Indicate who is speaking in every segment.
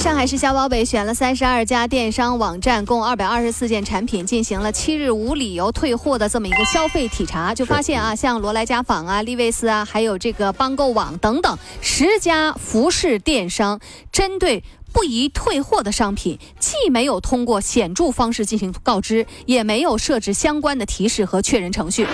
Speaker 1: 上海市消保委选了三十二家电商网站，共二百二十四件产品，进行了七日无理由退货的这么一个消费体察，就发现啊，像罗莱家纺啊、利维斯啊，还有这个帮购网等等十家服饰电商，针对。不宜退货的商品，既没有通过显著方式进行告知，也没有设置相关的提示和确认程序。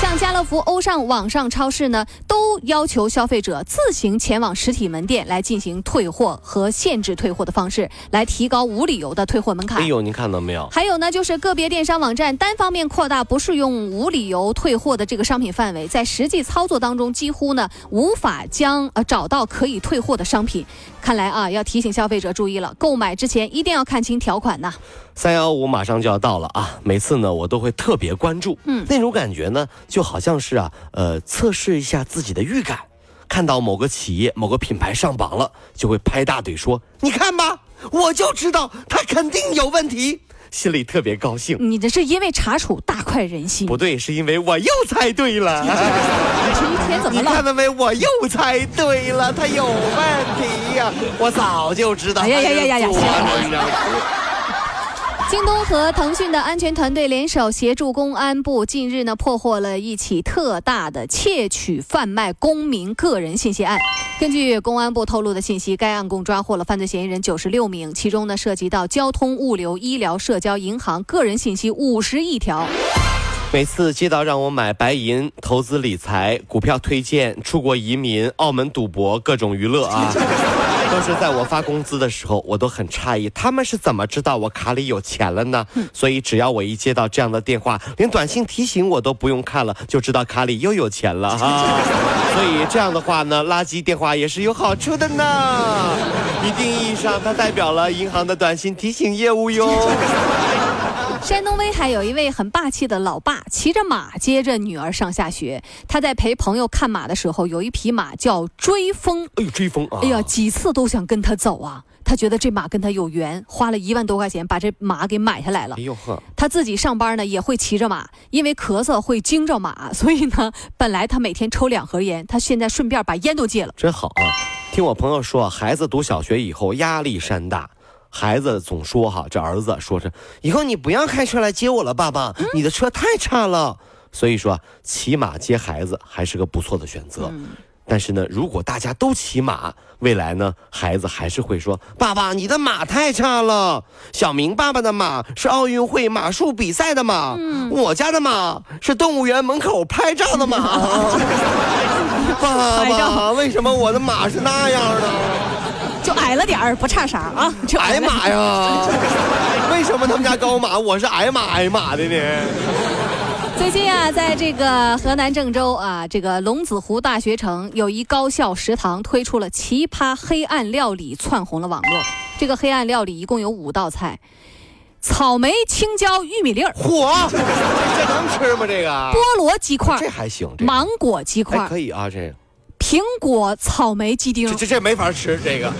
Speaker 1: 像家乐福、欧尚网上超市呢，都要求消费者自行前往实体门店来进行退货和限制退货的方式，来提高无理由的退货门槛。
Speaker 2: 哎呦，您看到没有？
Speaker 1: 还有呢，就是个别电商网站单方面扩大不适用无理由退货的这个商品范围，在实际操作当中几乎呢无法将呃找到可以退货的商品。看来啊，要提醒消费者注意了，购买之前一定要看清条款呐。
Speaker 2: 三幺五马上就要到了啊，每次呢我都会特别关注，嗯，那种感觉呢就好像是啊，呃，测试一下自己的预感，看到某个企业、某个品牌上榜了，就会拍大腿说：“你看吧，我就知道它肯定有问题。”心里特别高兴。
Speaker 1: 你这是因为查处大快人心？
Speaker 2: 不对，是因为我又猜对了。
Speaker 1: 你这一天怎么了？
Speaker 2: 你看到没？我又猜对了，他有问题呀！我早就知道。哎呀呀呀呀呀！
Speaker 1: 京东和腾讯的安全团队联手协助公安部，近日呢破获了一起特大的窃取、贩卖公民个人信息案。根据公安部透露的信息，该案共抓获了犯罪嫌疑人九十六名，其中呢涉及到交通、物流、医疗、社交、银行、个人信息五十亿条。
Speaker 2: 每次接到让我买白银、投资理财、股票推荐、出国移民、澳门赌博各种娱乐啊。都是在我发工资的时候，我都很诧异，他们是怎么知道我卡里有钱了呢？所以只要我一接到这样的电话，连短信提醒我都不用看了，就知道卡里又有钱了哈。所以这样的话呢，垃圾电话也是有好处的呢。一定意义上，它代表了银行的短信提醒业务哟。
Speaker 1: 山东威海有一位很霸气的老爸，骑着马接着女儿上下学。他在陪朋友看马的时候，有一匹马叫追风。
Speaker 2: 哎呦，追风啊！
Speaker 1: 哎呀，几次都想跟他走啊。他觉得这马跟他有缘，花了一万多块钱把这马给买下来了。哎呦呵！他自己上班呢也会骑着马，因为咳嗽会惊着马，所以呢，本来他每天抽两盒烟，他现在顺便把烟都戒了。
Speaker 2: 真好啊！听我朋友说，孩子读小学以后压力山大。孩子总说哈，这儿子说是以后你不要开车来接我了，爸爸，你的车太差了。所以说，骑马接孩子还是个不错的选择。但是呢，如果大家都骑马，未来呢，孩子还是会说，爸爸，你的马太差了。小明爸爸的马是奥运会马术比赛的马，我家的马是动物园门口拍照的马。爸爸，为什么我的马是那样的？
Speaker 1: 就矮了点儿，不差啥啊！
Speaker 2: 矮马呀？为什么他们家高马，我是矮马矮马的呢？
Speaker 1: 最近啊，在这个河南郑州啊，这个龙子湖大学城有一高校食堂推出了奇葩黑暗料理，窜红了网络。这个黑暗料理一共有五道菜：草莓、青椒、玉米粒儿。
Speaker 2: 嚯，这能吃吗？这个
Speaker 1: 菠萝鸡块，
Speaker 2: 这还行。
Speaker 1: 芒果鸡块
Speaker 2: 可以啊，这个。
Speaker 1: 苹果、草莓、鸡丁，
Speaker 2: 这这这没法吃。这个，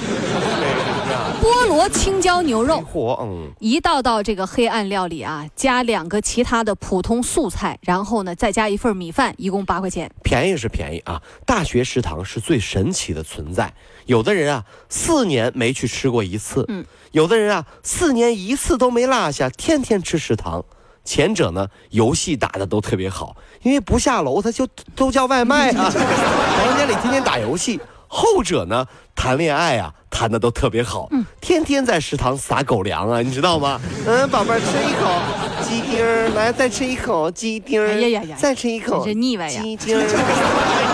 Speaker 1: 菠萝青椒牛肉，嚯，嗯，一道道这个黑暗料理啊，加两个其他的普通素菜，然后呢再加一份米饭，一共八块钱。
Speaker 2: 便宜是便宜啊，大学食堂是最神奇的存在。有的人啊，四年没去吃过一次，嗯，有的人啊，四年一次都没落下，天天吃食堂。前者呢，游戏打的都特别好，因为不下楼，他就都叫外卖啊，房间里天天打游戏。后者呢，谈恋爱啊，谈的都特别好，天天在食堂撒狗粮啊，你知道吗？嗯，宝贝儿，吃一口鸡丁儿来再吃一口鸡丁哎呀呀呀，再吃一口，
Speaker 1: 真腻歪呀，鸡丁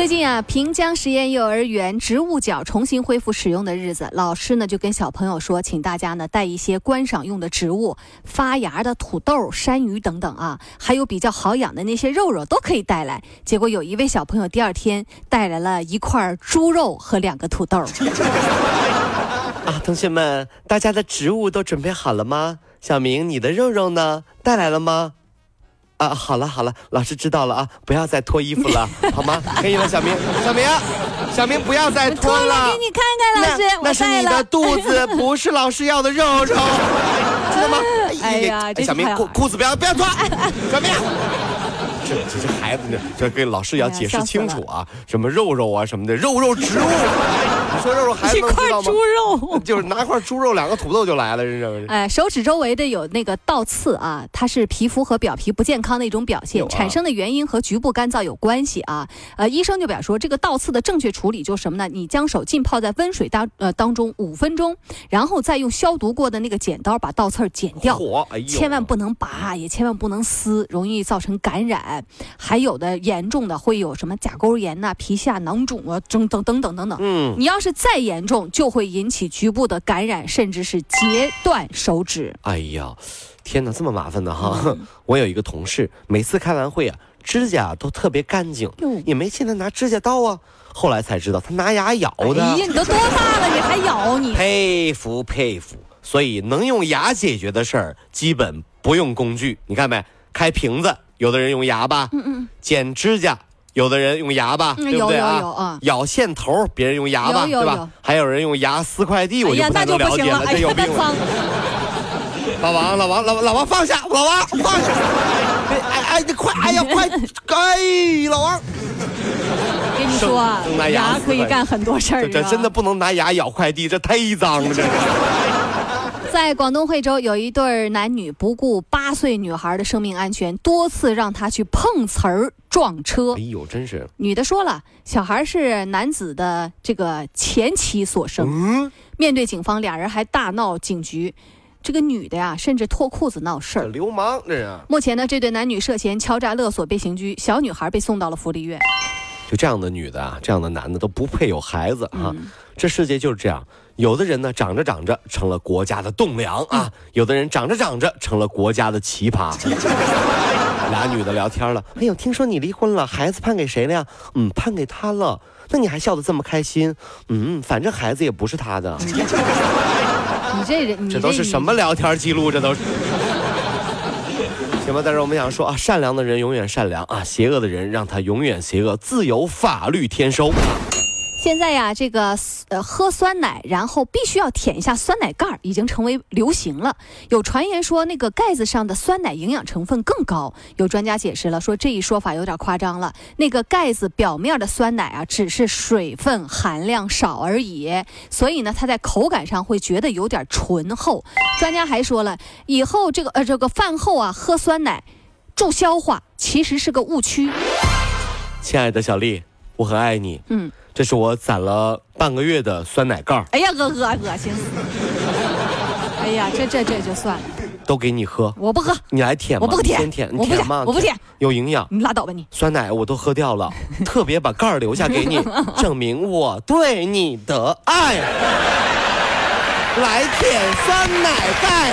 Speaker 1: 最近啊，平江实验幼儿园植物角重新恢复使用的日子，老师呢就跟小朋友说，请大家呢带一些观赏用的植物，发芽的土豆、山芋等等啊，还有比较好养的那些肉肉都可以带来。结果有一位小朋友第二天带来了一块猪肉和两个土豆。
Speaker 2: 啊，同学们，大家的植物都准备好了吗？小明，你的肉肉呢？带来了吗？啊，好了好了，老师知道了啊，不要再脱衣服了，好吗？可以了，小明，小明，小明不要再脱了。
Speaker 1: 给你看看，老师，
Speaker 2: 那是你的肚子，不是老师要的肉肉，知道吗？
Speaker 1: 哎呀，
Speaker 2: 小明裤裤子不要不要脱，小明。这这这孩子呢，这给老师要解释清楚啊，什么肉肉啊什么的，肉肉植物。你 说肉肉孩子能知道吗？
Speaker 1: 猪肉
Speaker 2: 就是拿块猪肉，两个土豆就来了，这是。
Speaker 1: 哎，手指周围的有那个倒刺啊，它是皮肤和表皮不健康的一种表现，产生的原因和局部干燥有关系啊。呃，医生就表示说，这个倒刺的正确处理就是什么呢？你将手浸泡在温水当呃当中五分钟，然后再用消毒过的那个剪刀把倒刺剪掉，哎千万不能拔，也千万不能撕，容易造成感染。还有的严重的会有什么甲沟炎呐、皮下囊肿啊，等等等等等等。嗯，你要是再严重，就会引起局部的感染，甚至是截断手指。
Speaker 2: 哎呀，天哪，这么麻烦的哈！我有一个同事，每次开完会啊，指甲都特别干净，也没见他拿指甲刀啊。后来才知道，他拿牙咬的。
Speaker 1: 哎呀，你都多大了，你还咬你？
Speaker 2: 佩服佩服！所以能用牙解决的事儿，基本不用工具。你看没？开瓶子。有的人用牙吧，嗯嗯，剪指甲，有的人用牙吧，对不对啊？咬线头，别人用牙吧，对吧？还有人用牙撕快递，我就不太能了解了，这有病。老王，老王，老老王放下，老王放下！哎哎，你快，哎呀 快，哎，老王，
Speaker 1: 跟你说，牙可以干很多事儿，
Speaker 2: 这真的不能拿牙咬快递，这太脏了，这。
Speaker 1: 在广东惠州，有一对男女不顾八岁女孩的生命安全，多次让她去碰瓷儿、撞车。
Speaker 2: 哎呦，真是！
Speaker 1: 女的说了，小孩是男子的这个前妻所生。嗯。面对警方，俩人还大闹警局。这个女的呀，甚至脱裤子闹事儿。
Speaker 2: 流氓，这是。
Speaker 1: 目前呢，这对男女涉嫌敲诈勒索被刑拘，小女孩被送到了福利院。
Speaker 2: 就这样的女的啊，这样的男的都不配有孩子啊！这世界就是这样。有的人呢，长着长着成了国家的栋梁啊；有的人长着长着成了国家的奇葩。俩女的聊天了，哎呦，听说你离婚了，孩子判给谁了呀？嗯，判给他了。那你还笑得这么开心？嗯，反正孩子也不是他的。
Speaker 1: 你这人，
Speaker 2: 这都是什么聊天记录？这都是。行吧，但是我们想说啊，善良的人永远善良啊，邪恶的人让他永远邪恶，自有法律天收。
Speaker 1: 现在呀，这个呃喝酸奶，然后必须要舔一下酸奶盖儿已经成为流行了。有传言说，那个盖子上的酸奶营养成分更高。有专家解释了，说这一说法有点夸张了。那个盖子表面的酸奶啊，只是水分含量少而已，所以呢，它在口感上会觉得有点醇厚。专家还说了，以后这个呃这个饭后啊喝酸奶助消化，其实是个误区。
Speaker 2: 亲爱的小丽，我很爱你。嗯。这是我攒了半个月的酸奶盖
Speaker 1: 哎呀，恶恶恶心死！哎呀，这这这就算了。
Speaker 2: 都给你喝，
Speaker 1: 我不喝。
Speaker 2: 你来舔吗？
Speaker 1: 我不舔，
Speaker 2: 先舔，你舔吗？
Speaker 1: 我不舔，
Speaker 2: 有营养。
Speaker 1: 你拉倒吧你。
Speaker 2: 酸奶我都喝掉了，特别把盖儿留下给你，证明我对你的爱。来舔酸奶盖。